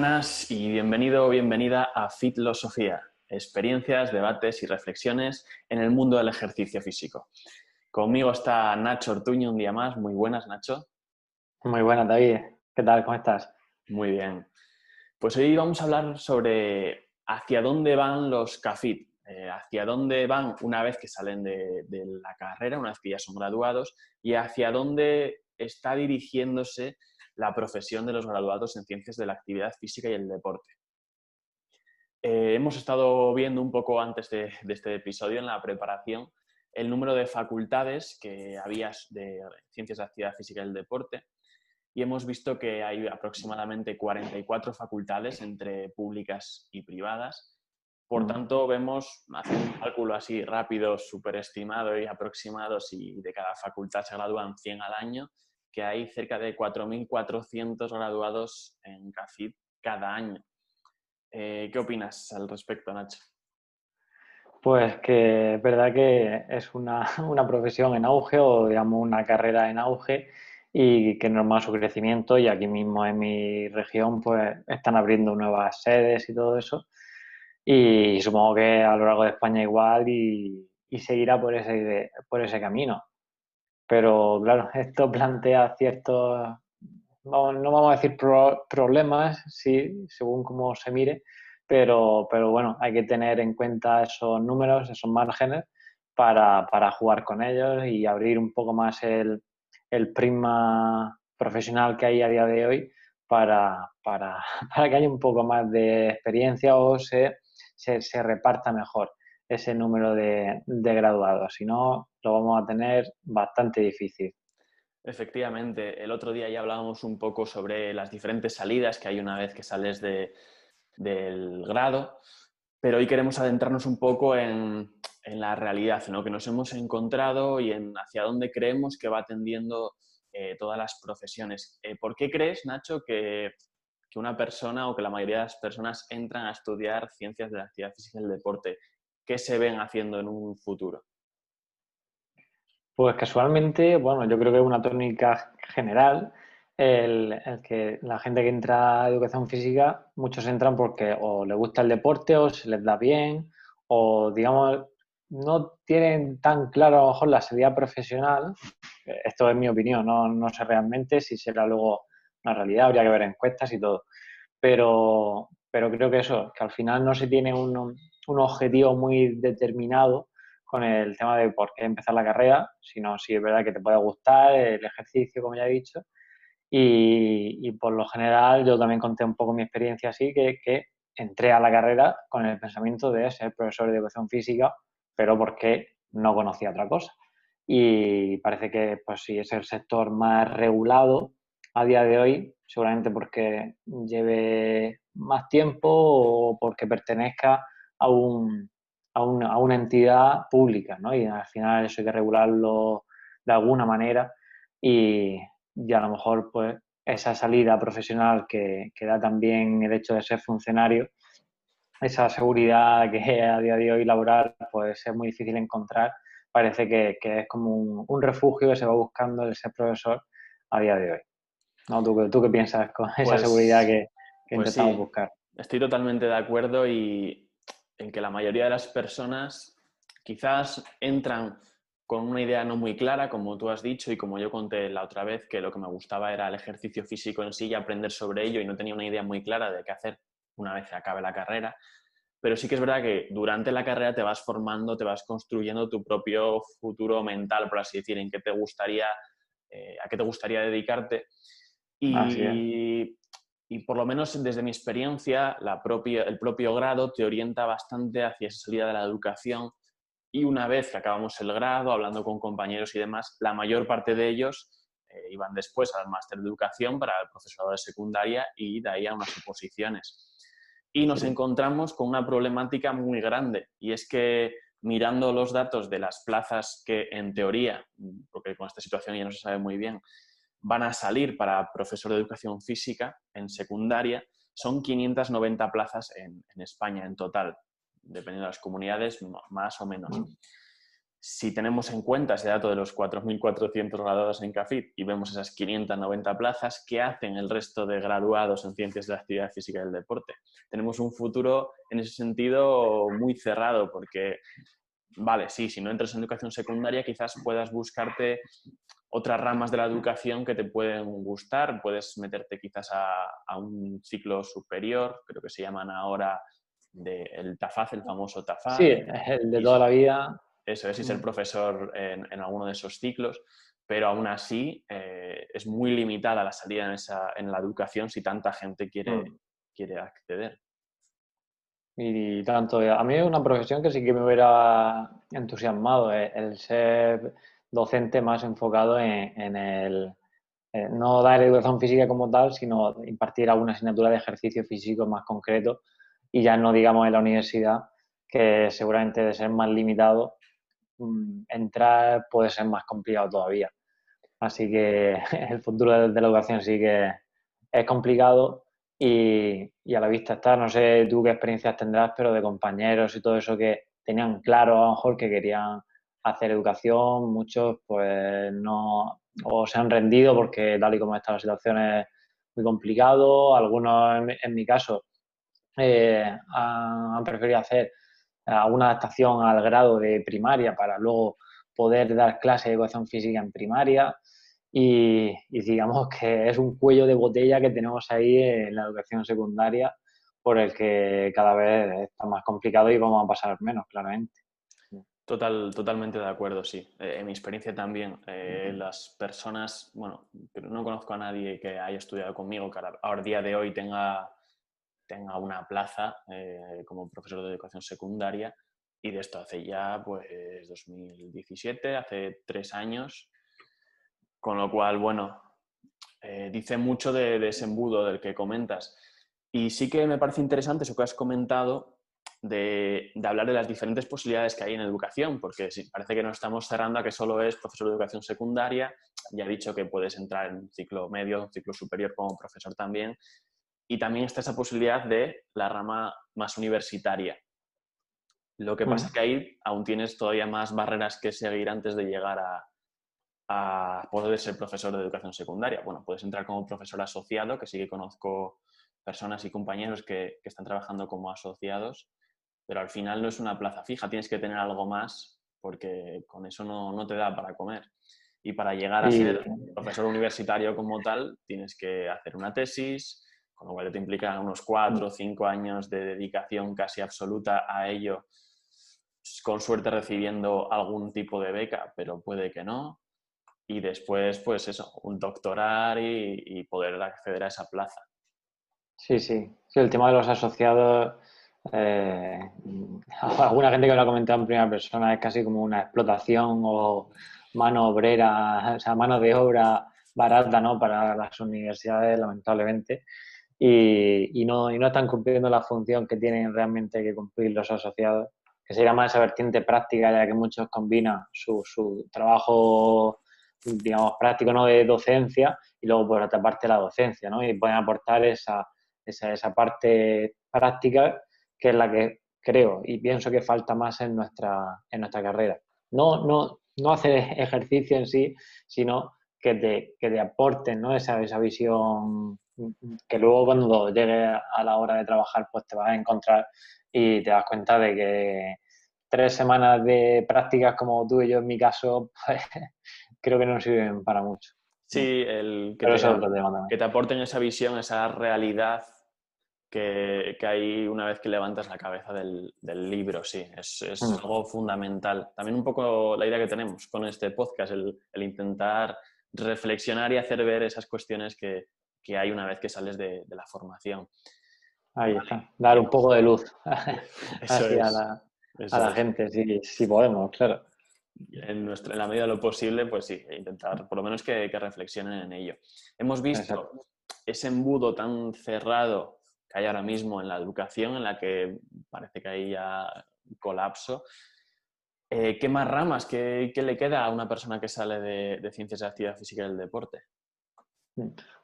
Buenas y bienvenido o bienvenida a Fitlosofía, experiencias, debates y reflexiones en el mundo del ejercicio físico. Conmigo está Nacho Ortuño un día más. Muy buenas, Nacho. Muy buenas, David. ¿Qué tal? ¿Cómo estás? Muy bien. Pues hoy vamos a hablar sobre hacia dónde van los CAFIT, eh, hacia dónde van una vez que salen de, de la carrera, una vez que ya son graduados, y hacia dónde está dirigiéndose la profesión de los graduados en ciencias de la actividad física y el deporte. Eh, hemos estado viendo un poco antes de, este episodio, en la preparación, el número de facultades que había de ciencias de actividad física y el deporte y hemos visto que hay aproximadamente 44 facultades entre públicas y privadas. Por tanto, vemos, haciendo un cálculo así rápido, superestimado y aproximado, si de cada facultad se gradúan 100 al año, que hay cerca de 4.400 graduados en CAFID cada año. Eh, ¿Qué opinas al respecto, Nacho? Pues que es verdad que es una, una, profesión en auge o digamos una carrera en auge y que normal su crecimiento y aquí mismo en mi región pues están abriendo nuevas sedes y todo eso y supongo que a lo largo de España igual y, y seguirá por ese, por ese camino. Pero claro, esto plantea ciertos, no vamos a decir problemas, sí, según cómo se mire, pero, pero bueno, hay que tener en cuenta esos números, esos márgenes para, para jugar con ellos y abrir un poco más el, el prisma profesional que hay a día de hoy para, para, para que haya un poco más de experiencia o se, se, se reparta mejor ese número de, de graduados. Si no, lo vamos a tener bastante difícil. Efectivamente, el otro día ya hablábamos un poco sobre las diferentes salidas que hay una vez que sales de, del grado, pero hoy queremos adentrarnos un poco en, en la realidad ¿no? que nos hemos encontrado y en hacia dónde creemos que va atendiendo eh, todas las profesiones. Eh, ¿Por qué crees, Nacho, que, que, una persona o que la mayoría de las personas entran a estudiar ciencias de la actividad física y el deporte? ¿Qué se ven haciendo en un futuro? Pues casualmente, bueno, yo creo que es una tónica general el, que la gente que entra a educación física, muchos entran porque o les gusta el deporte o se les da bien o, digamos, no tienen tan claro a lo mejor la salida profesional. Esto es mi opinión, no, no sé realmente si será luego una realidad, habría que ver encuestas y todo. Pero, pero creo que eso, que al final no se tiene un, un objetivo muy determinado con el tema de por qué empezar la carrera, sino si es verdad que te puede gustar el ejercicio, como ya he dicho. Y, y por lo general yo también conté un poco mi experiencia así, que, que, entré a la carrera con el pensamiento de ser profesor de educación física, pero porque no conocía otra cosa. Y parece que pues sí es el sector más regulado a día de hoy, seguramente porque lleve más tiempo o porque pertenezca a un, a una, a una entidad pública, ¿no? Y al final eso hay que regularlo de alguna manera y, y a lo mejor pues esa salida profesional que, que, da también el hecho de ser funcionario, esa seguridad que a día de hoy laboral pues es muy difícil encontrar, parece que, que es como un, un, refugio que se va buscando el ser profesor a día de hoy. ¿No? ¿Tú, ¿Tú, qué piensas con esa pues, seguridad que, que pues intentamos sí, buscar? Estoy totalmente de acuerdo y en que la mayoría de las personas quizás entran con una idea no muy clara, como tú has dicho y como yo conté la otra vez, que lo que me gustaba era el ejercicio físico en sí y aprender sobre ello y no tenía una idea muy clara de qué hacer una vez acabe la carrera. Pero sí que es verdad que durante la carrera te vas formando, te vas construyendo tu propio futuro mental, por así decir, en qué te gustaría, eh, a qué te gustaría dedicarte. Y, y por lo menos desde mi experiencia, la propia, el propio grado te orienta bastante hacia esa salida de la educación y una vez que acabamos el grado, hablando con compañeros y demás, la mayor parte de ellos eh, iban después al máster de educación para el profesorado de secundaria y de ahí a unas oposiciones. Y nos encontramos con una problemática muy grande y es que mirando los datos de las plazas que en teoría, porque con esta situación ya no se sabe muy bien, van a salir para profesor de educación física en secundaria, son 590 plazas en, en España en total, dependiendo de las comunidades, más o menos. si tenemos en cuenta ese dato de los 4.400 graduados en CAFID y vemos esas 590 plazas, ¿qué hacen el resto de graduados en ciencias de la actividad física y del deporte? Tenemos un futuro en ese sentido muy cerrado porque, vale, sí, si no entras en educación secundaria quizás puedas buscarte otras ramas de la educación que te pueden gustar, puedes meterte quizás a, un ciclo superior, creo que se llaman ahora de el TAFAZ, el famoso TAFAZ. Sí, el de toda la vida eso es, y ser profesor en, alguno de esos ciclos, pero aún así eh, es muy limitada la salida en, esa, en la educación si tanta gente quiere, mm. quiere acceder. Y tanto, a mí es una profesión que sí que me hubiera entusiasmado, eh, el ser docente más enfocado en, el, eh, no dar educación física como tal, sino impartir alguna asignatura de ejercicio físico más concreto y ya no digamos en la universidad, que seguramente de ser más limitado Mm, entrar puede ser más complicado todavía. Así que el futuro de, la educación sí que es complicado y, a la vista está, no sé tú qué experiencias tendrás, pero de compañeros y todo eso que tenían claro a lo mejor que querían hacer educación, muchos pues no, o se han rendido porque tal y como está la situación es muy complicado, algunos en, mi caso eh, han preferido hacer una adaptación al grado de primaria para luego poder dar clase de educación física en primaria y, digamos que es un cuello de botella que tenemos ahí en la educación secundaria por el que cada vez está más complicado y vamos a pasar menos, claramente. Total, totalmente de acuerdo, sí. Eh, en mi experiencia también, eh, las personas, bueno, no conozco a nadie que haya estudiado conmigo, que ahora día de hoy tenga tenga una plaza eh, como profesor de educación secundaria y de esto hace ya pues 2017, hace tres años, con lo cual, bueno, eh, dice mucho de, ese embudo del que comentas. Y sí que me parece interesante eso que has comentado de, hablar de las diferentes posibilidades que hay en educación, porque sí, parece que no estamos cerrando a que solo es profesor de educación secundaria, ya he dicho que puedes entrar en un ciclo medio, un ciclo superior como profesor también, y también está esa posibilidad de la rama más universitaria. Lo que pasa es que ahí aún tienes todavía más barreras que seguir antes de llegar a, poder ser profesor de educación secundaria. Bueno, puedes entrar como profesor asociado, que sí que conozco personas y compañeros que, están trabajando como asociados, pero al final no es una plaza fija, tienes que tener algo más porque con eso no, te da para comer. Y para llegar a ser profesor universitario como tal, tienes que hacer una tesis, con lo cual te implica unos cuatro o cinco años de dedicación casi absoluta a ello, con suerte recibiendo algún tipo de beca, pero puede que no. Y después, pues eso, un doctorar y, poder acceder a esa plaza. Sí, sí. sí el tema de los asociados, eh, alguna gente que lo ha comentado en primera persona, es casi como una explotación o mano obrera, o sea, mano de obra barata, ¿no? Para las universidades, lamentablemente y, no, y no están cumpliendo la función que tienen realmente que cumplir los asociados, que sería más esa vertiente práctica, ya que muchos combinan su, su trabajo, digamos, práctico ¿no? de docencia y luego por otra parte la docencia, ¿no? Y pueden aportar esa, esa, esa parte práctica que es la que creo y pienso que falta más en nuestra, en nuestra carrera. No, no, no hacer ejercicio en sí, sino que te, que te aporten ¿no? esa, esa visión que luego cuando llegue a la hora de trabajar, pues te vas a encontrar y te das cuenta de que tres semanas de prácticas como tú y yo en mi caso, pues creo que no sirven para mucho. Sí, el que, te, que te aporten esa visión, esa realidad que, hay una vez que levantas la cabeza del, libro, sí, es, es mm. algo fundamental. También un poco la idea que tenemos con este podcast, el, el intentar reflexionar y hacer ver esas cuestiones que, que hay una vez que sales de, la formación. Ahí está, dar un poco de luz a la, gente, si, podemos, claro. En, nuestra, en, la medida de lo posible, pues sí, intentar por lo menos que, reflexionen en ello. Hemos visto ese embudo tan cerrado que hay ahora mismo en la educación, en la que parece que hay ya colapso. Eh, ¿Qué más ramas? ¿Qué, le queda a una persona que sale de, ciencias de actividad física y del deporte?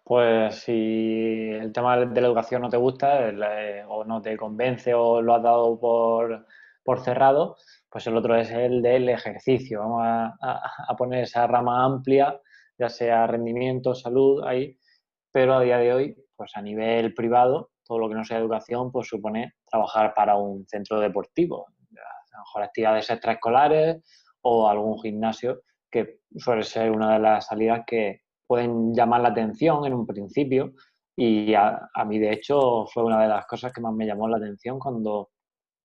Pues si el tema de la educación no te gusta o no te convence o lo has dado por, por cerrado, pues el otro es el del ejercicio. Vamos a, poner esa rama amplia, ya sea rendimiento, salud, ahí, pero a día de hoy, pues a nivel privado, todo lo que no sea educación, pues supone trabajar para un centro deportivo, a lo mejor actividades extraescolares o algún gimnasio, que suele ser una de las salidas que pueden llamar la atención en un principio. Y a, mí, de hecho, fue una de las cosas que más me llamó la atención cuando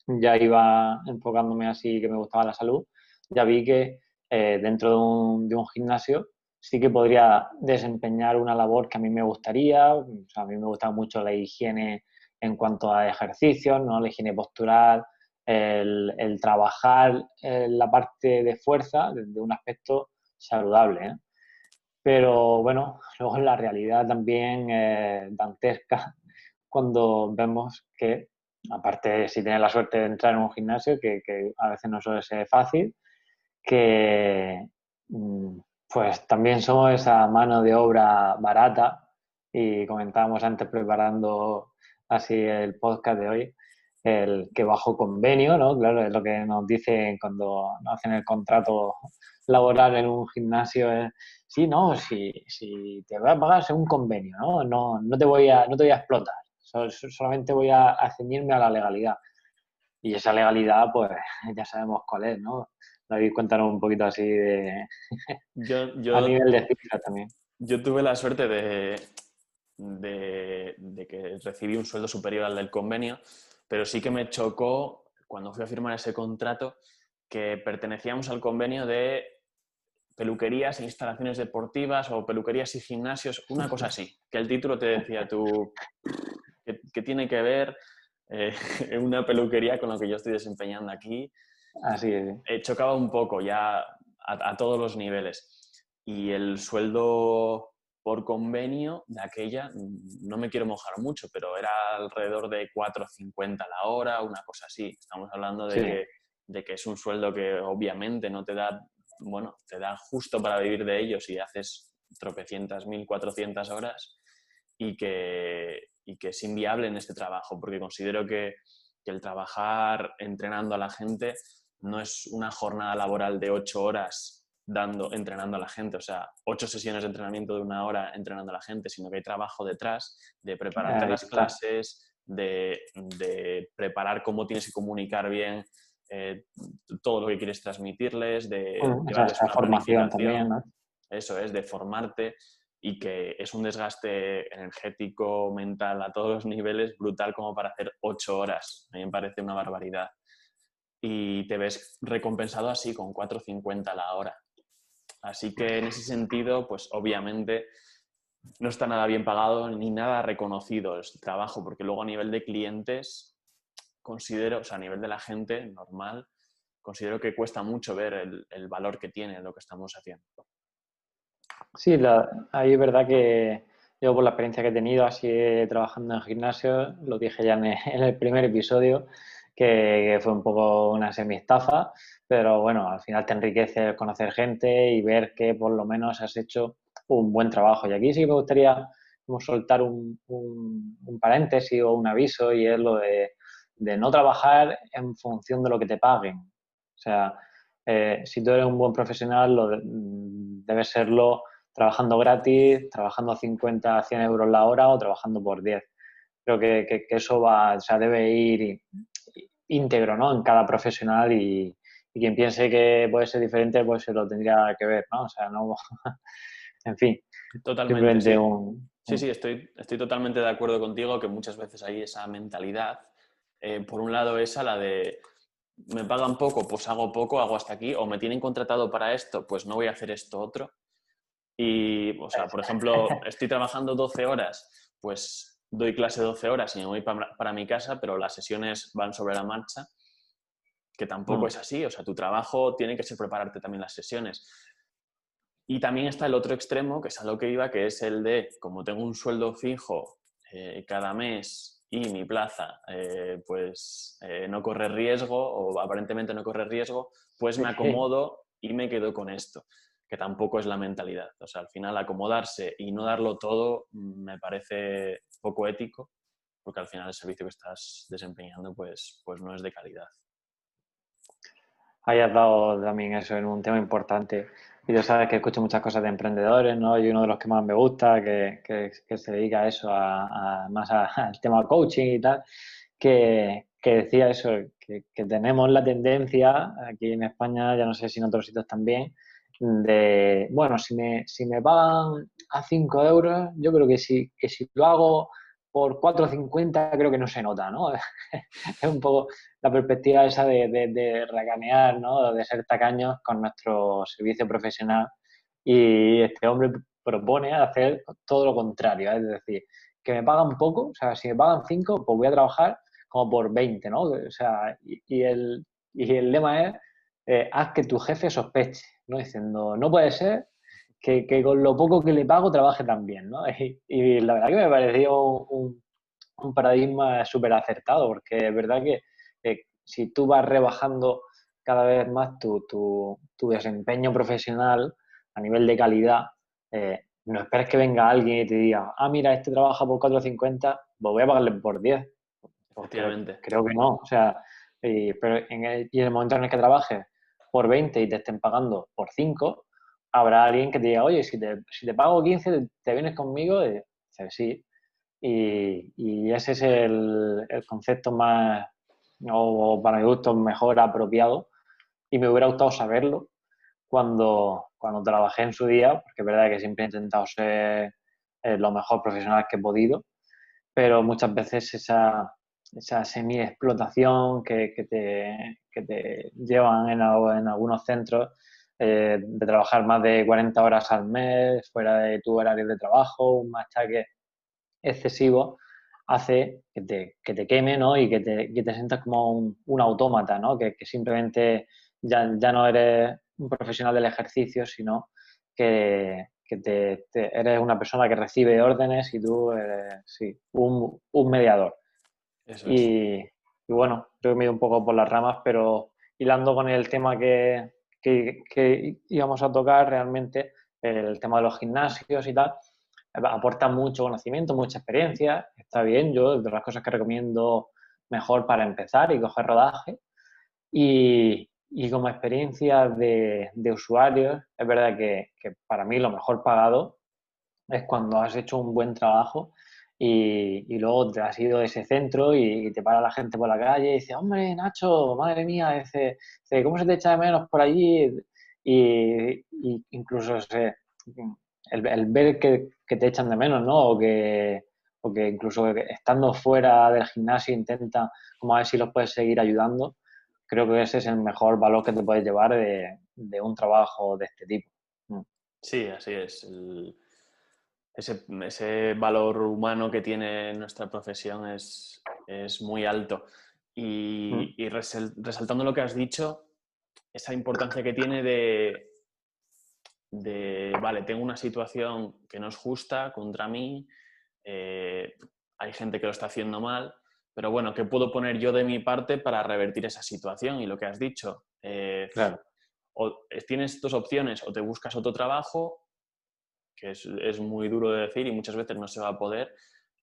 ya iba enfocándome así que me gustaba la salud, ya vi que eh, dentro de un, gimnasio sí que podría desempeñar una labor que a mí me gustaría. a mí me gusta mucho la higiene en cuanto a ejercicios, ¿no? la higiene postural, el, el trabajar en la parte de fuerza desde un aspecto saludable. ¿eh? Pero bueno, luego la realidad también es dantesca cuando vemos que aparte si tienes la suerte de entrar en un gimnasio, que, a veces no suele ser fácil, que mm, pues también somos esa mano de obra barata y comentábamos antes preparando así el podcast de hoy, el que bajo convenio, ¿no? Claro, es lo que nos dicen cuando hacen el contrato laboral en un gimnasio, es, sí, no, si, si te voy a pagar un convenio, ¿no? No, no, te voy a, no te voy a explotar solamente voy a, ceñirme a la legalidad. Y esa legalidad, pues ya sabemos cuál es, ¿no? David, cuéntanos un poquito así de... Yo, a nivel de cifra también. Yo tuve la suerte de, de, que recibí un sueldo superior al del convenio, pero sí que me chocó cuando fui a firmar ese contrato que pertenecíamos al convenio de peluquerías e instalaciones deportivas o peluquerías y gimnasios, una cosa así, que el título te decía tú, ¿Qué, tiene que ver eh, una peluquería con lo que yo estoy desempeñando aquí? Así es. Eh, chocaba un poco ya a, todos los niveles. Y el sueldo por convenio de aquella, no me quiero mojar mucho, pero era alrededor de 4,50 la hora, una cosa así. Estamos hablando de, que, de que es un sueldo que obviamente no te da, bueno, te da justo para vivir de ello si haces tropecientas mil, cuatrocientas horas y que, y que es inviable en este trabajo, porque considero que, el trabajar entrenando a la gente no es una jornada laboral de ocho horas dando, entrenando a la gente, o sea, ocho sesiones de entrenamiento de una hora entrenando a la gente, sino que hay trabajo detrás de prepararte las clases, de, preparar cómo tienes que comunicar bien eh, todo lo que quieres transmitirles, de, formación también, Eso es, de formarte y que es un desgaste energético, mental, a todos los niveles, brutal como para hacer ocho horas. A mí me parece una barbaridad. Y te ves recompensado así, con 4.50 la hora. Así que en ese sentido, pues obviamente no está nada bien pagado ni nada reconocido el trabajo, porque luego a nivel de clientes, considero, o sea, a nivel de la gente normal, considero que cuesta mucho ver el, el valor que tiene lo que estamos haciendo. Sí, ahí es verdad que yo por la experiencia que he tenido así trabajando en gimnasio, lo dije ya en el, primer episodio, que, fue un poco una semi-estafa, pero bueno, al final te enriquece conocer gente y ver que por lo menos has hecho un buen trabajo. Y aquí sí me gustaría soltar un, paréntesis o un aviso y es lo de, no trabajar en función de lo que te paguen. O sea, eh, si tú eres un buen profesional, lo debe serlo trabajando gratis, trabajando 50, 100 euros la hora o trabajando por 10. Creo que, eso va, o sea, debe ir íntegro ¿no? en cada profesional y, quien piense que puede ser diferente, pues se lo tendría que ver, ¿no? O sea, no... en fin. Totalmente. Sí. sí, estoy, estoy totalmente de acuerdo contigo que muchas veces hay esa mentalidad. Eh, por un lado, esa, la de me pagan poco, pues hago poco, hago hasta aquí, o me tienen contratado para esto, pues no voy a hacer esto otro. Y, o sea, por ejemplo, estoy trabajando 12 horas, pues doy clase 12 horas y me voy para, mi casa, pero las sesiones van sobre la marcha, que tampoco mm. es así. O sea, tu trabajo tiene que ser prepararte también las sesiones. Y también está el otro extremo, que es a lo que iba, que es el de, como tengo un sueldo fijo eh, cada mes y mi plaza, eh, pues eh, no corre riesgo o aparentemente no corre riesgo, pues me acomodo y me quedo con esto que tampoco es la mentalidad. O sea, al final acomodarse y no darlo todo mm, me parece poco ético, porque al final el servicio que estás desempeñando pues, pues no es de calidad. hayas dado también eso en un tema importante. Y tú sabes que escucho muchas cosas de emprendedores, ¿no? Y uno de los que más me gusta, que, que, se dedica a eso, a, más al tema coaching y tal, que, que decía eso, que, tenemos la tendencia, aquí en España, ya no sé si en otros sitios también, de, bueno, si me, si me pagan a 5 euros, yo creo que si, que si lo hago por 4,50 creo que no se nota, ¿no? es un poco la perspectiva esa de, de, de reganear, ¿no? De ser tacaños con nuestro servicio profesional. Y este hombre propone hacer todo lo contrario, es decir, que me pagan poco, o sea, si me pagan 5, pues voy a trabajar como por 20, ¿no? O sea, y, el, y el lema es, eh, haz que tu jefe sospeche, ¿no? Diciendo, no puede ser que, con lo poco que le pago trabaje tan bien, ¿no? Y, la verdad que me pareció un, un paradigma súper acertado, porque es verdad que si tú vas rebajando cada vez más tu, tu, tu desempeño profesional a nivel de calidad, eh, no esperes que venga alguien y te diga, ah, mira, este trabaja por 4.50, pues voy a pagarle por 10. Efectivamente. Creo que no. O sea, y, pero en el, y en el momento en el que trabajes por 20 y te estén pagando por 5, habrá alguien que te diga, oye, si te, si te pago 15, ¿te vienes conmigo? Y dices, sí. Y, y, ese es el, el, concepto más, o para mi gusto, mejor apropiado. Y me hubiera gustado saberlo cuando, cuando trabajé en su día, porque es verdad que siempre he intentado ser eh, lo mejor profesional que he podido, pero muchas veces esa, esa semi-explotación que, que, te, que, te, llevan en, en algunos centros eh, de trabajar más de 40 horas al mes fuera de tu horario de trabajo, un machaque excesivo, hace que te, que te queme ¿no? y que te, que te sientas como un, un autómata, ¿no? que, que simplemente ya, ya, no eres un profesional del ejercicio, sino que, que te, eres una persona que recibe órdenes y tú eres sí, un, un mediador. Y, bueno, creo he ido un poco por las ramas, pero hilando con el tema que, que, íbamos a tocar realmente, el tema de los gimnasios y tal, aporta mucho conocimiento, mucha experiencia, está bien, yo de las cosas que recomiendo mejor para empezar y coger rodaje. Y, y como experiencia de, de, usuarios, es verdad que, que, para mí lo mejor pagado es cuando has hecho un buen trabajo y, luego te has ido de ese centro y, te para la gente por la calle y dice, hombre, Nacho, madre mía, dice, ¿cómo se te echa de menos por allí? Y, incluso el, ver que, te echan de menos, ¿no? O que, o que incluso estando fuera del gimnasio intenta como a ver si los puedes seguir ayudando. Creo que ese es el mejor valor que te puedes llevar de, un trabajo de este tipo. Mm. Sí, así es. Ese, ese, valor humano que tiene nuestra profesión es, es muy alto. Y, mm. y resaltando lo que has dicho, esa importancia que tiene de, de, vale, tengo una situación que no es justa contra mí, eh, hay gente que lo está haciendo mal, pero bueno, ¿qué puedo poner yo de mi parte para revertir esa situación? Y lo que has dicho, eh, claro. o tienes dos opciones, o te buscas otro trabajo que es, es, muy duro de decir y muchas veces no se va a poder,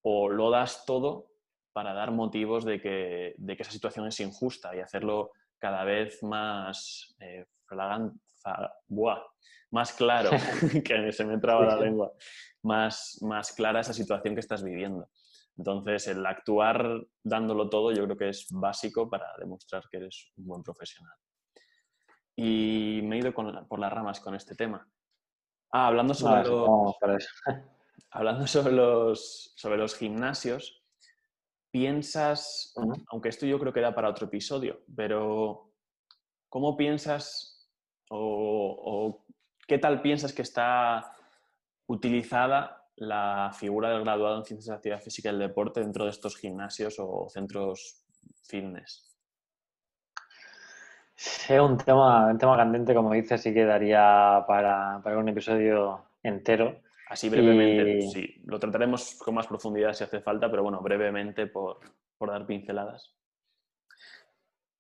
o lo das todo para dar motivos de que, de que esa situación es injusta y hacerlo cada vez más eh, buah, más claro, que se me traba la lengua, más, más clara esa situación que estás viviendo. Entonces, el actuar dándolo todo yo creo que es básico para demostrar que eres un buen profesional. Y me he ido con, por las ramas con este tema. Ah, hablando sobre, los, hablando sobre los, sobre los gimnasios, piensas, aunque esto yo creo que da para otro episodio, pero ¿cómo piensas o, o qué tal piensas que está utilizada la figura del graduado en Ciencias de la Actividad Física y el Deporte dentro de estos gimnasios o centros fitness? Es un tema, un tema candente, como dices, sí que daría para, para un episodio entero. Así brevemente, y... sí. Lo trataremos con más profundidad si hace falta, pero bueno, brevemente por, por dar pinceladas.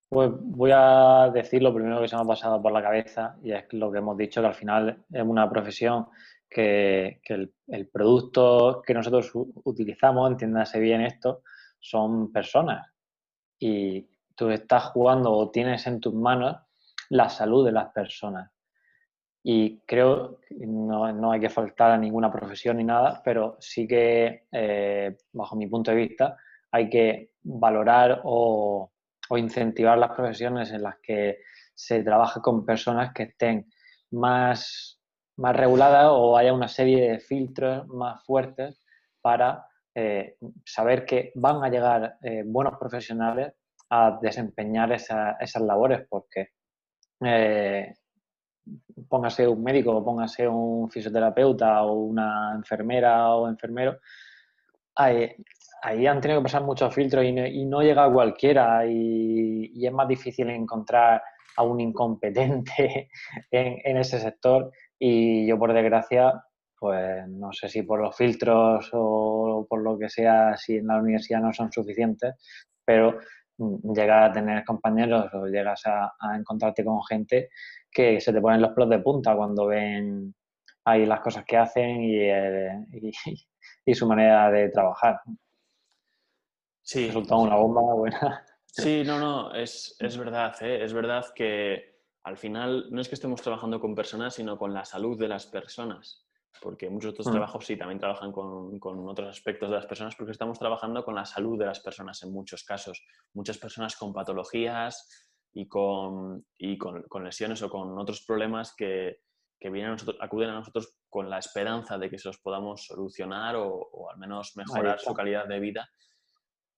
Pues voy a decir lo primero que se me ha pasado por la cabeza y es lo que hemos dicho, que al final es una profesión que, que el, el, producto que nosotros utilizamos, entiéndase bien esto, son personas. Y tú estás jugando o tienes en tus manos la salud de las personas. Y creo no, no hay que faltar a ninguna profesión ni nada, pero sí que, eh, bajo mi punto de vista, hay que valorar o, o incentivar las profesiones en las que se trabaja con personas que estén más, más reguladas o haya una serie de filtros más fuertes para eh, saber que van a llegar eh, buenos profesionales a desempeñar esas labores, porque eh, póngase un médico, póngase un fisioterapeuta o una enfermera o enfermero, ahí, han tenido que pasar muchos filtros y no, llega cualquiera y, es más difícil encontrar a un incompetente en, ese sector. Y yo por desgracia pues no sé si por los filtros o por lo que sea, si en la universidad no son suficientes, pero llegas a tener compañeros o llegas a, encontrarte con gente que se te ponen los pelos de punta cuando ven ahí las cosas que hacen y, eh, y, su manera de trabajar. Sí. Resulta una bomba buena. Sí, no, no, es, es verdad, ¿eh? es verdad que al final no es que estemos trabajando con personas, sino con la salud de las personas porque muchos otros mm. trabajos sí también trabajan con, con, otros aspectos de las personas, porque estamos trabajando con la salud de las personas en muchos casos. Muchas personas con patologías y con, y con, con lesiones o con otros problemas que, que vienen a nosotros, acuden a nosotros con la esperanza de que se los podamos solucionar o, o al menos mejorar su calidad de vida.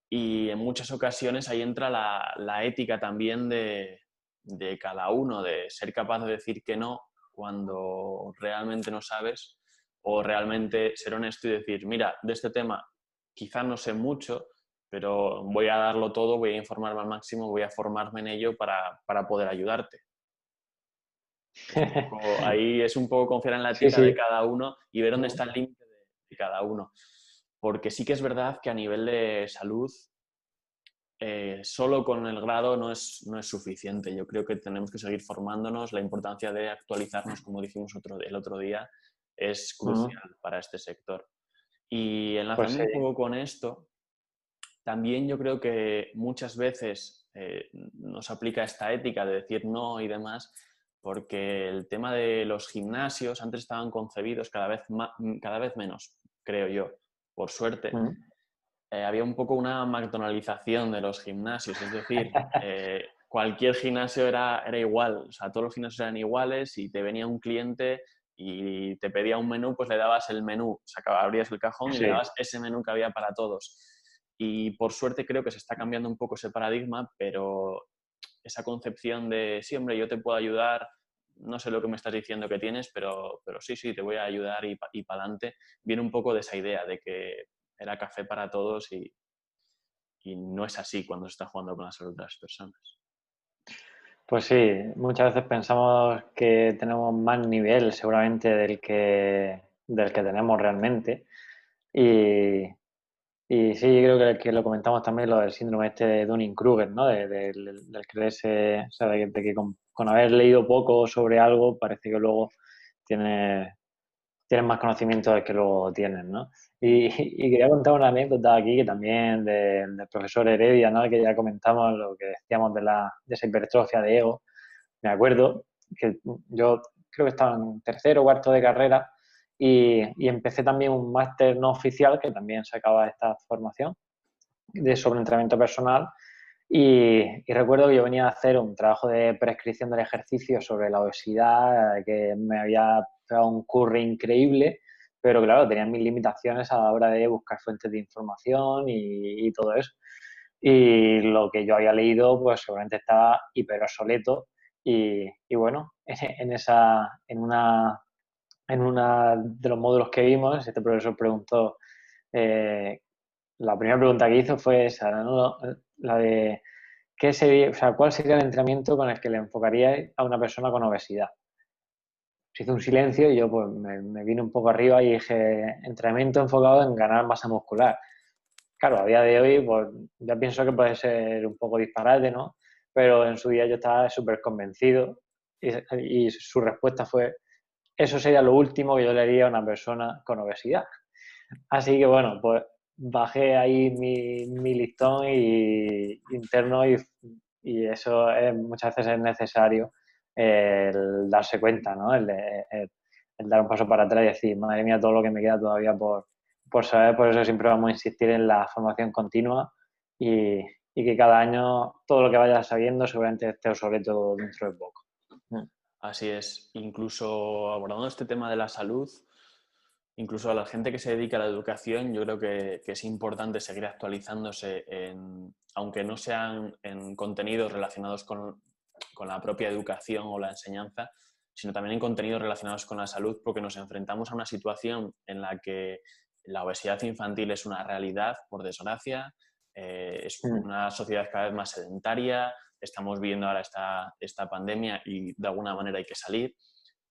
Y en muchas ocasiones ahí entra la, la ética también de, de cada uno, de ser capaz de decir que no cuando realmente no sabes o realmente ser honesto y decir, mira, de este tema quizá no sé mucho, pero voy a darlo todo, voy a informarme al máximo, voy a formarme en ello para, poder ayudarte. ahí es un poco confiar en la ética de cada uno y ver dónde está el límite de, cada uno. Porque sí que es verdad que a nivel de salud, eh, solo con el grado no es, no es suficiente. Yo creo que tenemos que seguir formándonos, la importancia de actualizarnos, como dijimos otro, el otro día, es crucial para este sector. Y enlazando pues un poco con esto, también yo creo que muchas veces eh, nos aplica esta ética de decir no y demás, porque el tema de los gimnasios antes estaban concebidos cada vez, cada vez menos, creo yo, por suerte. Eh, había un poco una McDonaldización de los gimnasios, es decir, eh, cualquier gimnasio era, era igual, o sea, todos los gimnasios eran iguales y te venía un cliente y te pedía un menú, pues le dabas el menú, sacaba, abrías el cajón y le dabas ese menú que había para todos. Y por suerte creo que se está cambiando un poco ese paradigma, pero esa concepción de, sí, hombre, yo te puedo ayudar, no sé lo que me estás diciendo que tienes, pero, pero sí, sí, te voy a ayudar y, y para adelante, viene un poco de esa idea de que era café para todos y, y no es así cuando se está jugando con la salud de las personas. Pues sí, muchas veces pensamos que tenemos más nivel seguramente del que, del que tenemos realmente. Y, sí, creo que, lo comentamos también lo del síndrome este de Dunning-Kruger, ¿no? De, del creerse, o sea, de, que con, haber leído poco sobre algo parece que luego tiene, tienes más conocimiento del que luego tienen, ¿no? Y, quería contar una anécdota aquí que también del profesor Heredia, ¿no? que ya comentamos lo que decíamos de, la, de esa hipertrofia de ego. Me acuerdo que yo creo que estaba en tercero o cuarto de carrera y, y empecé también un máster no oficial que también sacaba esta formación de sobre entrenamiento personal y, recuerdo que yo venía a hacer un trabajo de prescripción del ejercicio sobre la obesidad que me había pegado un curry increíble pero claro, tenían mis limitaciones a la hora de buscar fuentes de información y, todo eso. Y lo que yo había leído, pues seguramente estaba hiper obsoleto y, y bueno, en, esa, en una, en una de los módulos que vimos, este profesor preguntó, eh, la primera pregunta que hizo fue esa, la de ¿qué sería, o sea, cuál sería el entrenamiento con el que le enfocaría a una persona con obesidad se hizo un silencio y yo pues me, vine un poco arriba y dije, entrenamiento enfocado en ganar masa muscular. Claro, a día de hoy pues ya pienso que puede ser un poco disparate, ¿no? Pero en su día yo estaba súper convencido y, su respuesta fue, eso sería lo último que yo le haría a una persona con obesidad. Así que bueno, pues bajé ahí mi, mi listón y, interno y, y eso muchas veces es necesario el darse cuenta, ¿no? El, dar un paso para atrás y decir, madre mía, todo lo que me queda todavía por, por saber, por eso siempre vamos a insistir en la formación continua y, y que cada año todo lo que vayas sabiendo seguramente esté obsoleto dentro de poco. Así es. Incluso abordando este tema de la salud, incluso a la gente que se dedica a la educación, yo creo que, es importante seguir actualizándose, en, aunque no sean en contenidos relacionados con, con, la propia educación o la enseñanza, sino también en contenidos relacionados con la salud, porque nos enfrentamos a una situación en la que la obesidad infantil es una realidad, por desgracia, eh, es mm. una sociedad cada vez más sedentaria, estamos viendo ahora esta, esta pandemia y de alguna manera hay que salir.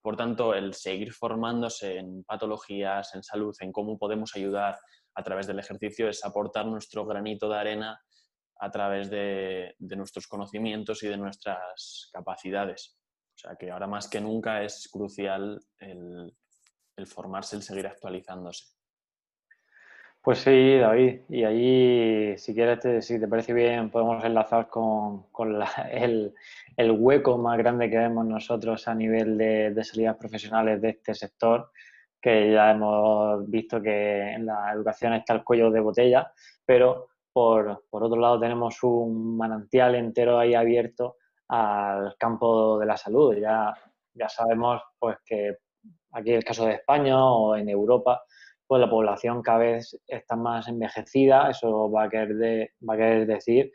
Por tanto, el seguir formándose en patologías, en salud, en cómo podemos ayudar a través del ejercicio es aportar nuestro granito de arena a través de, nuestros conocimientos y de nuestras capacidades. O sea que ahora más que nunca es crucial el formarse, el seguir actualizándose. Pues sí, David. Y ahí, si quieres, si te parece bien, podemos enlazar con, el, hueco más grande que vemos nosotros a nivel de, salidas profesionales de este sector, que ya hemos visto que en la educación está el cuello de botella, pero por, otro lado tenemos un manantial entero ahí abierto al campo de la salud. Ya, ya sabemos pues que aquí el caso de España o en Europa pues la población cada vez está más envejecida, eso va a querer, va a querer decir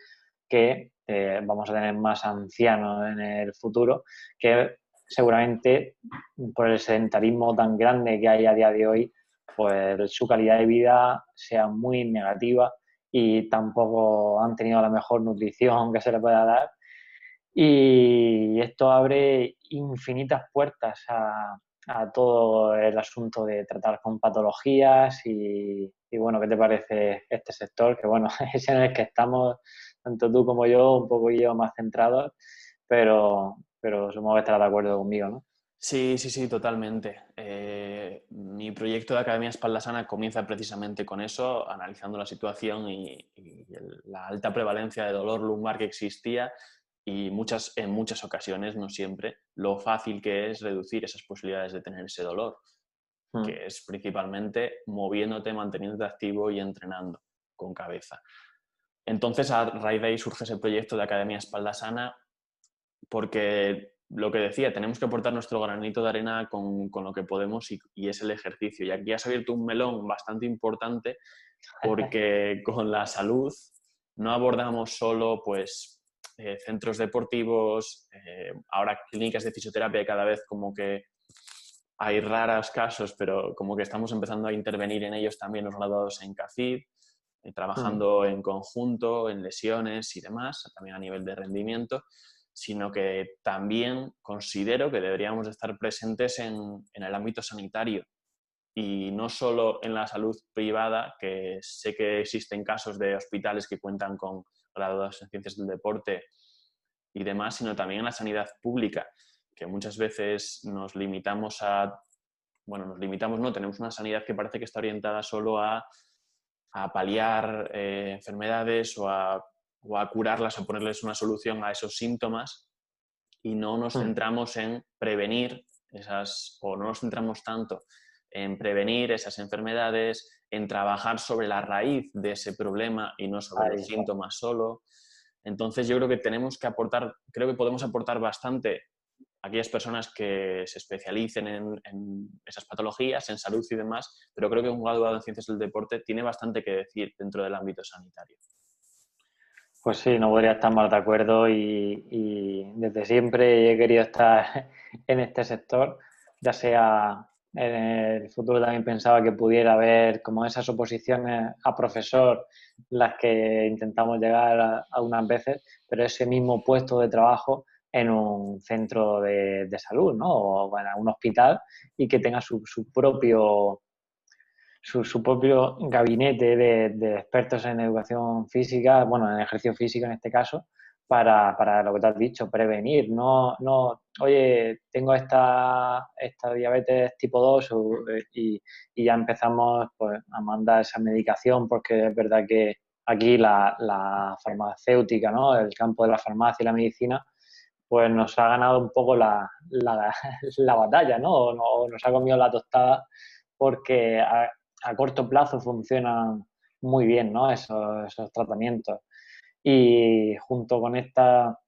que eh, vamos a tener más ancianos en el futuro, que seguramente por el sedentarismo tan grande que hay a día de hoy, pues su calidad de vida sea muy negativa y tampoco han tenido la mejor nutrición que se le pueda dar. Y esto abre infinitas puertas a, a todo el asunto de tratar con patologías y, bueno, ¿qué te parece este sector? Que bueno, es en el que estamos, tanto tú como yo, un poco yo más centrados, pero, pero supongo que estarás de acuerdo conmigo, ¿no? Sí, sí, sí, totalmente. Eh, mi proyecto de Academia Espalda Sana comienza precisamente con eso, analizando la situación y, y la alta prevalencia de dolor lumbar que existía y muchas, en muchas ocasiones, no siempre, lo fácil que es reducir esas posibilidades de tener ese dolor, hmm. que es principalmente moviéndote, manteniéndote activo y entrenando con cabeza. Entonces, a raíz de ahí surge ese proyecto de Academia Espalda Sana, porque lo que decía, tenemos que aportar nuestro granito de arena con, con lo que podemos y, y, es el ejercicio. Y aquí has abierto un melón bastante importante porque con la salud no abordamos solo pues eh, centros deportivos, eh, ahora clínicas de fisioterapia cada vez como que hay raros casos, pero como que estamos empezando a intervenir en ellos también los graduados en CACID, eh, trabajando mm. en conjunto, en lesiones y demás, también a nivel de rendimiento, sino que también considero que deberíamos estar presentes en, en el ámbito sanitario y no solo en la salud privada, que sé que existen casos de hospitales que cuentan con graduados en ciencias del deporte y demás, sino también en la sanidad pública, que muchas veces nos limitamos a, bueno, nos limitamos, no, tenemos una sanidad que parece que está orientada solo a, a paliar eh, enfermedades o a, o a curarlas o ponerles una solución a esos síntomas y no nos mm. centramos en prevenir esas, o no nos centramos tanto en prevenir esas enfermedades, en trabajar sobre la raíz de ese problema y no sobre el síntoma solo. Entonces yo creo que tenemos que aportar, creo que podemos aportar bastante a aquellas personas que se especialicen en, esas patologías, en salud y demás, pero creo que un graduado en ciencias del deporte tiene bastante que decir dentro del ámbito sanitario. Pues sí, no podría estar más de acuerdo y, y desde siempre he querido estar en este sector, ya sea en el futuro también pensaba que pudiera haber como esas oposiciones a profesor, las que intentamos llegar a, unas veces, pero ese mismo puesto de trabajo en un centro de, salud, ¿no? O en un hospital y que tenga su, propio su, propio gabinete de, de, expertos en educación física, bueno, en ejercicio físico en este caso, para, para, lo que te has dicho, prevenir. No, no oye, tengo esta, esta diabetes tipo 2 eh, y, y, ya empezamos pues, a mandar esa medicación porque es verdad que aquí la, la, farmacéutica, ¿no? el campo de la farmacia y la medicina, pues nos ha ganado un poco la, la, batalla, ¿no? O, nos ha comido la tostada porque a, corto plazo funcionan muy bien, ¿no? Esos, esos tratamientos. Y junto con esta,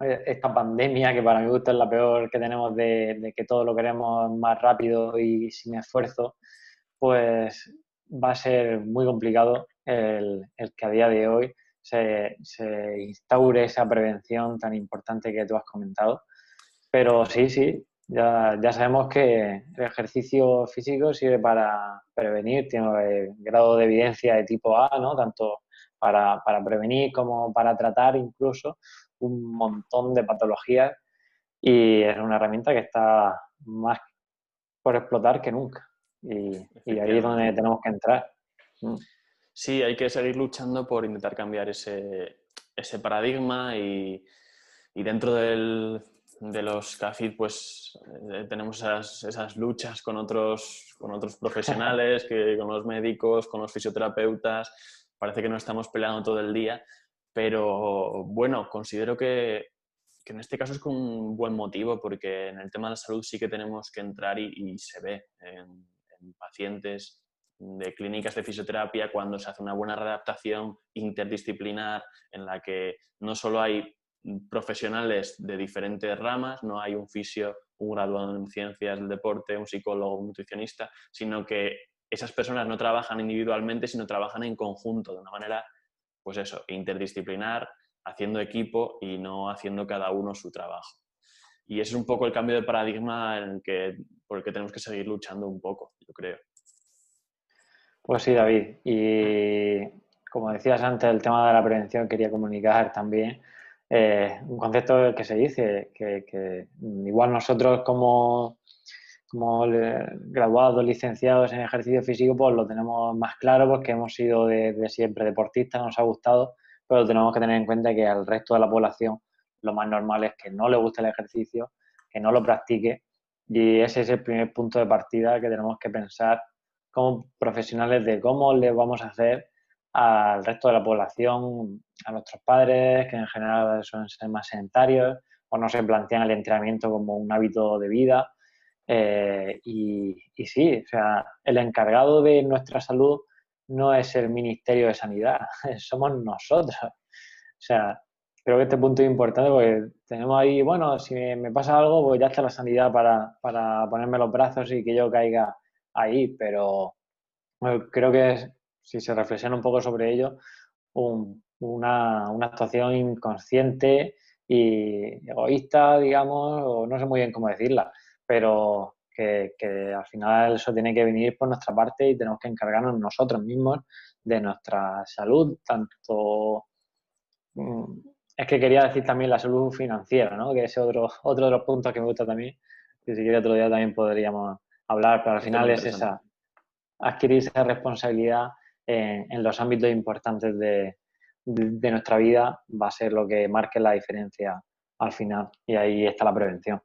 esta pandemia, que para mí gusto es la peor que tenemos de, que todo lo queremos más rápido y sin esfuerzo, pues va a ser muy complicado el, el que a día de hoy se, instaure esa prevención tan importante que tú has comentado. Pero sí, sí, ya, ya sabemos que el ejercicio físico sirve para prevenir, tiene grado de evidencia de tipo A, ¿no? Tanto para, para prevenir como para tratar incluso un montón de patologías y es una herramienta que está más por explotar que nunca. Y, y ahí es donde tenemos que entrar. Mm. Sí, hay que seguir luchando por intentar cambiar ese, ese paradigma y, y dentro del, de los CAFID pues eh, tenemos esas, esas, luchas con otros, con otros profesionales, que, con los médicos, con los fisioterapeutas. Parece que no estamos peleando todo el día, pero bueno, considero que, que en este caso es con un buen motivo porque en el tema de la salud sí que tenemos que entrar y, y se ve en, en pacientes de clínicas de fisioterapia cuando se hace una buena readaptación interdisciplinar en la que no solo hay profesionales de diferentes ramas, no hay un fisio, un graduado en ciencias del deporte, un psicólogo, un nutricionista, sino que esas personas no trabajan individualmente, sino trabajan en conjunto, de una manera, pues eso, interdisciplinar, haciendo equipo y no haciendo cada uno su trabajo. Y ese es un poco el cambio de paradigma en el que, por el que tenemos que seguir luchando un poco, yo creo. Pues sí, David. Y como decías antes, el tema de la prevención quería comunicar también eh, un concepto que se dice, que, igual nosotros como, como graduados, licenciados en ejercicio físico, pues lo tenemos más claro porque hemos sido de, siempre deportistas, nos ha gustado, pero tenemos que tener en cuenta que al resto de la población lo más normal es que no le guste el ejercicio, que no lo practique y ese es el primer punto de partida que tenemos que pensar como profesionales de cómo le vamos a hacer al resto de la población, a nuestros padres, que en general ser más sedentarios o no se plantean el entrenamiento como un hábito de vida. Eh, y, sí, o sea, el encargado de nuestra salud no es el Ministerio de Sanidad, somos nosotros. O sea, creo que este punto es importante porque tenemos ahí, bueno, si me pasa algo, pues ya está la sanidad para, para ponerme los brazos y que yo caiga ahí, pero creo que si se reflexiona un poco sobre ello, una, actuación inconsciente y egoísta, digamos, o no sé muy bien cómo decirla, pero que, al final eso tiene que venir por nuestra parte y tenemos que encargarnos nosotros mismos de nuestra salud, tanto... Mm, es que quería decir también la salud financiera, ¿no? que es otro, otro de los puntos que me gusta también, que si quiere otro día también podríamos hablar, pero al final es esa, adquirir esa responsabilidad en, los ámbitos importantes de, nuestra vida va a ser lo que marque la diferencia al final y ahí está la prevención.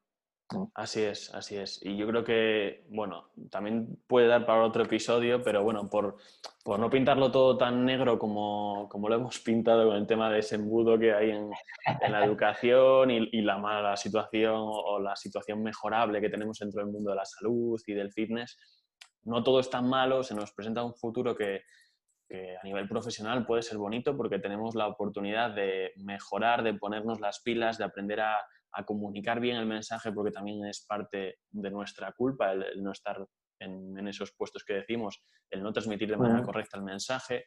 Así es, así es. Y yo creo que, bueno, también puede dar para otro episodio, pero bueno, por, no pintarlo todo tan negro como, lo hemos pintado con el tema de ese embudo que hay en, la educación y, y, la mala situación o la situación mejorable que tenemos dentro del mundo de la salud y del fitness, no todo es tan malo, se nos presenta un futuro que, a nivel profesional puede ser bonito porque tenemos la oportunidad de mejorar, de ponernos las pilas, de aprender a, comunicar bien el mensaje porque también es parte de nuestra culpa el, no estar en, esos puestos que decimos, el no transmitir de manera correcta el mensaje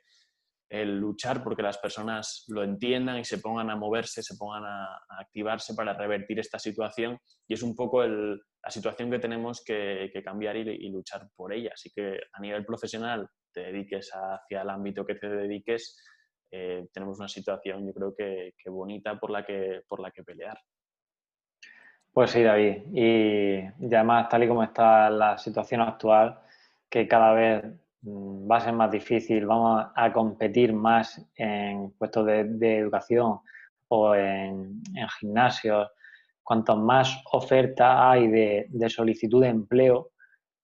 el luchar porque las personas lo entiendan y se pongan a moverse, se pongan a, activarse para revertir esta situación. Y es un poco la situación que tenemos que, cambiar y, luchar por ella. Así que a nivel profesional, te dediques hacia el ámbito que te dediques, eh, tenemos una situación yo creo que, bonita por la que, por la que pelear. Pues sí, David. Y, además, tal y como está la situación actual, que cada vez Mm, va a ser más difícil, vamos a competir más en puestos de, educación o en, gimnasios. Cuanto más oferta hay de, solicitud de empleo,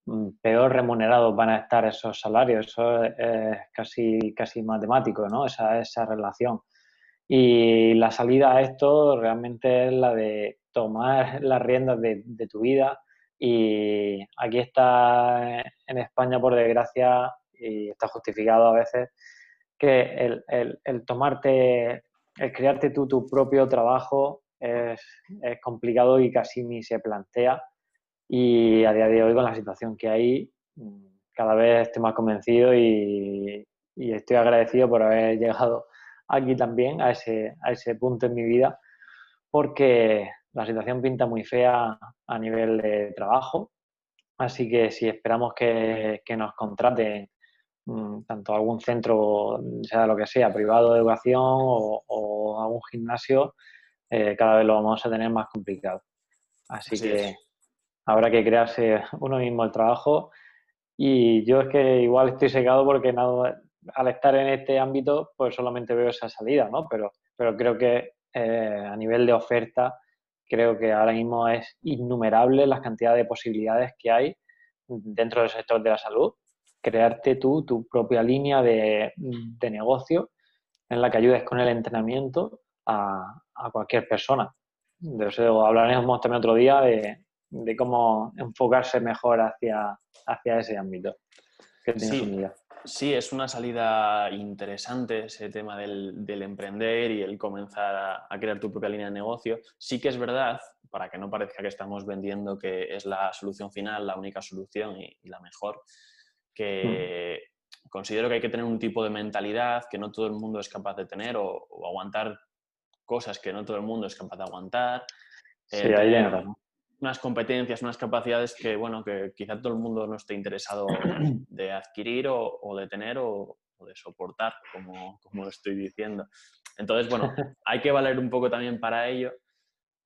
mm, peor remunerados van a estar esos salarios. Eso es casi, casi matemático, ¿no? Esa, esa relación. Y la salida a esto realmente es la de tomar las riendas de, tu vida. Y aquí está en España, por desgracia, y está justificado a veces, que el, tomarte, el crearte tú tu propio trabajo es, es, complicado y casi ni se plantea. Y a día de hoy, con la situación que hay, cada vez estoy más convencido y, y estoy agradecido por haber llegado aquí también, a ese, a ese punto en mi vida, porque la situación pinta muy fea a nivel de trabajo. Así que si esperamos que, que nos contraten mm, tanto algún centro, sea lo que sea, privado de educación o, algún gimnasio, eh, cada vez lo vamos a tener más complicado. Así, que habrá que crearse uno mismo el trabajo. Y yo es que igual estoy secado porque nada, al estar en este ámbito, pues solamente veo esa salida, ¿no? Pero, pero creo que eh, a nivel de oferta, creo que ahora mismo es innumerable las cantidades de posibilidades que hay dentro del sector de la salud. Crearte tú tu propia línea de, negocio en la que ayudes con el entrenamiento a, cualquier persona. De eso hablaremos también otro día de, cómo enfocarse mejor hacia, hacia ese ámbito que vida. Sí, es una salida interesante ese tema del, emprender y el comenzar a, crear tu propia línea de negocio. Sí que es verdad, para que no parezca que estamos vendiendo que es la solución final, la única solución y, la mejor, que mm. considero que hay que tener un tipo de mentalidad que no todo el mundo es capaz de tener o, aguantar cosas que no todo el mundo es capaz de aguantar. Sí, ahí entra, unas competencias, unas capacidades que, bueno, que quizá todo el mundo no esté interesado de adquirir o, de tener o, de soportar, como, como estoy diciendo. Entonces, bueno, hay que valer un poco también para ello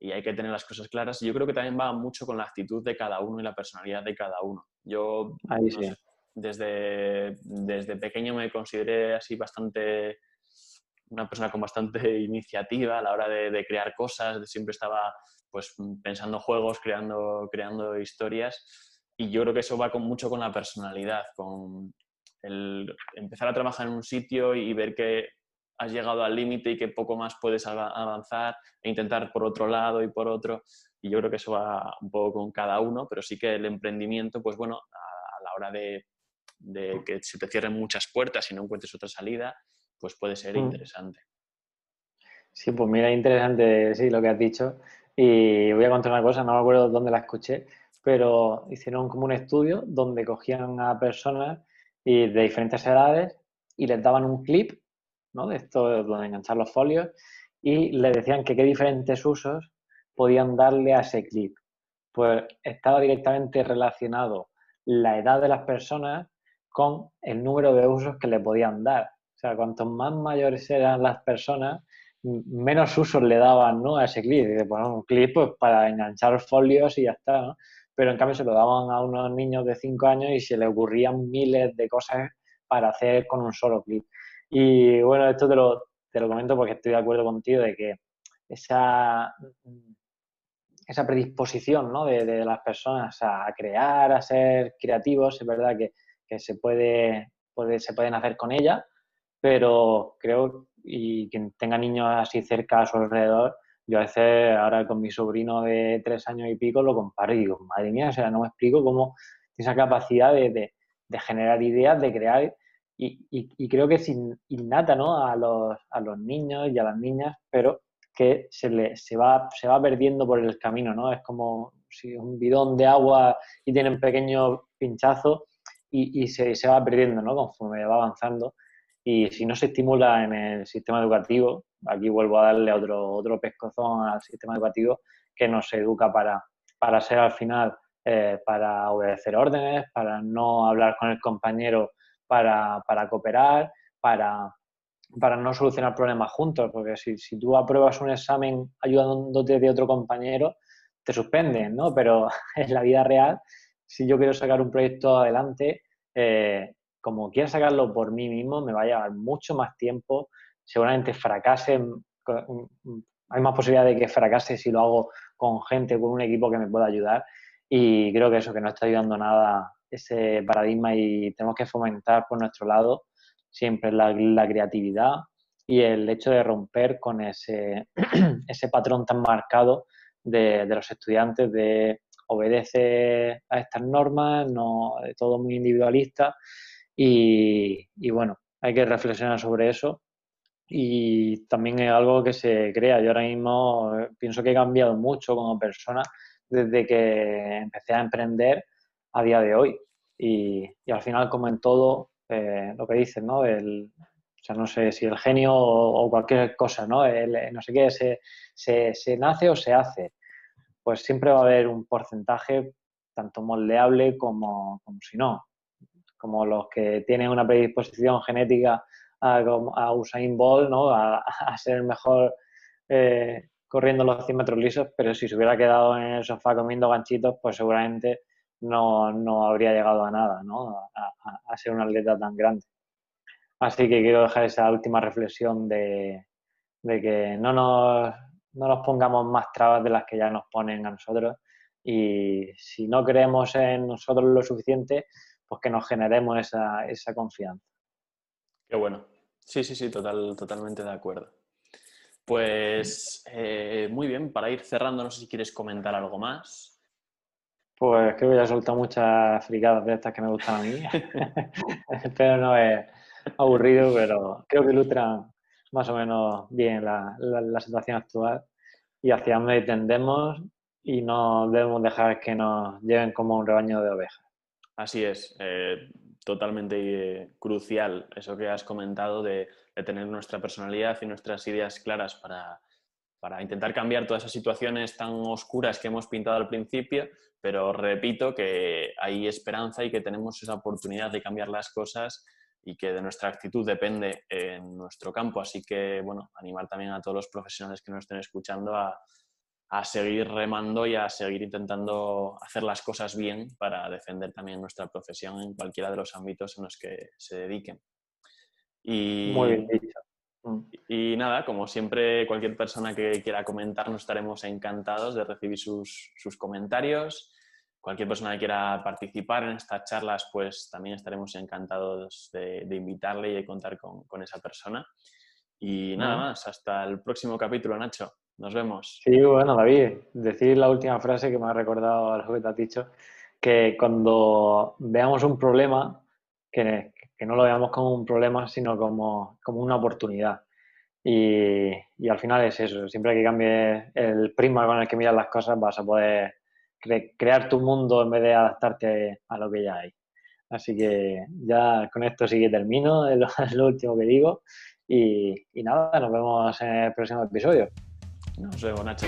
y hay que tener las cosas claras. Yo creo que también va mucho con la actitud de cada uno y la personalidad de cada uno. Yo desde, desde pequeño me consideré así bastante una persona con bastante iniciativa a la hora de, de crear cosas, siempre estaba pues pensando juegos, creando, creando historias. Y yo creo que eso va con, mucho con la personalidad, con el empezar a trabajar en un sitio y ver que has llegado al límite y que poco más puedes avanzar e intentar por otro lado y por otro. Y yo creo que eso va un poco con cada uno, pero sí que el emprendimiento, pues bueno, a, la hora de, que se te cierren muchas puertas y no encuentres otra salida, pues puede ser mm. interesante. Sí, pues mira, interesante, sí, lo que has dicho. Y voy a contar una cosa, no me acuerdo dónde la escuché, pero hicieron como un estudio donde cogían a personas y de diferentes edades y les daban un clip, ¿no? De esto donde enganchar los folios y les decían que qué diferentes usos podían darle a ese clip. Pues estaba directamente relacionado la edad de las personas con el número de usos que le podían dar. O sea, cuanto más mayores eran las personas, menos usos le daban ¿no? a ese clip. de poner un clip pues, para enganchar folios y ya está, ¿no? Pero en cambio se lo daban a unos niños de 5 años y se le ocurrían miles de cosas para hacer con un solo clip. Y bueno, esto te lo, te lo comento porque estoy de acuerdo contigo de que esa, esa predisposición ¿no? de, de, las personas a crear, a ser creativos, es verdad que, que se, puede, puede, se pueden hacer con ella, pero creo y quien tenga niños así cerca a su alrededor, yo a veces ahora con mi sobrino de tres años y pico lo comparo y digo, madre mía, o sea, no me explico cómo esa capacidad de, de, generar ideas, de crear, y, y, creo que es innata ¿no? a, los, a los niños y a las niñas, pero que se, le, se, va, se va perdiendo por el camino, ¿no? Es como si un bidón de agua y tiene un pequeño pinchazo y, y se, se, va perdiendo, ¿no? Conforme va avanzando. Y si no se estimula en el sistema educativo, aquí vuelvo a darle otro, otro pescozón al sistema educativo que nos educa para, para ser al final, eh, para obedecer órdenes, para no hablar con el compañero, para, para cooperar, para, para no solucionar problemas juntos, porque si, si, tú apruebas un examen ayudándote de otro compañero, te suspenden, ¿no? Pero en la vida real, si yo quiero sacar un proyecto adelante, eh, como quiera sacarlo por mí mismo, me va a llevar mucho más tiempo, seguramente fracase, hay más posibilidad de que fracase si lo hago con gente, con un equipo que me pueda ayudar. Y creo que eso, que no está ayudando nada ese paradigma y tenemos que fomentar por nuestro lado siempre la, creatividad y el hecho de romper con ese, ese patrón tan marcado de, los estudiantes, de obedece a estas normas, no todo muy individualista y, bueno, hay que reflexionar sobre eso y también es algo que se crea. Yo ahora mismo eh, pienso que he cambiado mucho como persona desde que empecé a emprender a día de hoy. Y, al final, como en todo, eh, lo que dices, ¿no? El, o sea, no sé si el genio o, cualquier cosa, ¿no? no sé qué, se, se, se, nace o se hace. Pues siempre va a haber un porcentaje tanto moldeable como, como si no. Como los que tienen una predisposición genética a, Usain Bolt, ¿no? a, ser mejor eh, corriendo los 100 metros lisos, pero si se hubiera quedado en el sofá comiendo ganchitos, pues seguramente no, no habría llegado a nada, ¿no? A, ser un atleta tan grande. Así que quiero dejar esa última reflexión de, de que no nos, no nos pongamos más trabas de las que ya nos ponen a nosotros y si no creemos en nosotros lo suficiente, pues que nos generemos esa, esa confianza. Qué bueno. Sí, sí, sí, total, totalmente de acuerdo. Pues eh, muy bien, para ir cerrando, no sé si quieres comentar algo más. Pues creo que ya he soltado muchas fricadas de estas que me gustan a mí. pero no es aburrido, pero creo que ilustran más o menos bien la, situación actual y hacia dónde tendemos y no debemos dejar que nos lleven como un rebaño de ovejas. Así es. Eh, totalmente crucial eso que has comentado de, tener nuestra personalidad y nuestras ideas claras para, intentar cambiar todas esas situaciones tan oscuras que hemos pintado al principio, pero repito que hay esperanza y que tenemos esa oportunidad de cambiar las cosas y que de nuestra actitud depende en nuestro campo. Así que, bueno, animar también a todos los profesionales que nos estén escuchando a, a seguir remando y a seguir intentando hacer las cosas bien para defender también nuestra profesión en cualquiera de los ámbitos en los que se dediquen. Y, Muy bien dicho. Mm. Y nada, como siempre, cualquier persona que quiera comentar, nos estaremos encantados de recibir sus, comentarios. Cualquier persona que quiera participar en estas charlas, pues también estaremos encantados de, invitarle y de contar con, con esa persona. Y nada más, hasta el próximo capítulo, Nacho. Nos vemos. Sí, bueno, David, decir la última frase que me ha recordado algo que te has dicho, que cuando veamos un problema, que, no lo veamos como un problema, sino como, una oportunidad. Y, al final es eso, siempre que cambie el prisma con el que miras las cosas vas a poder crear tu mundo en vez de adaptarte a lo que ya hay. Así que ya con esto sí que termino, es lo, último que digo. Y, y nada, nos vemos en el próximo episodio. Nos vemos, Nacho.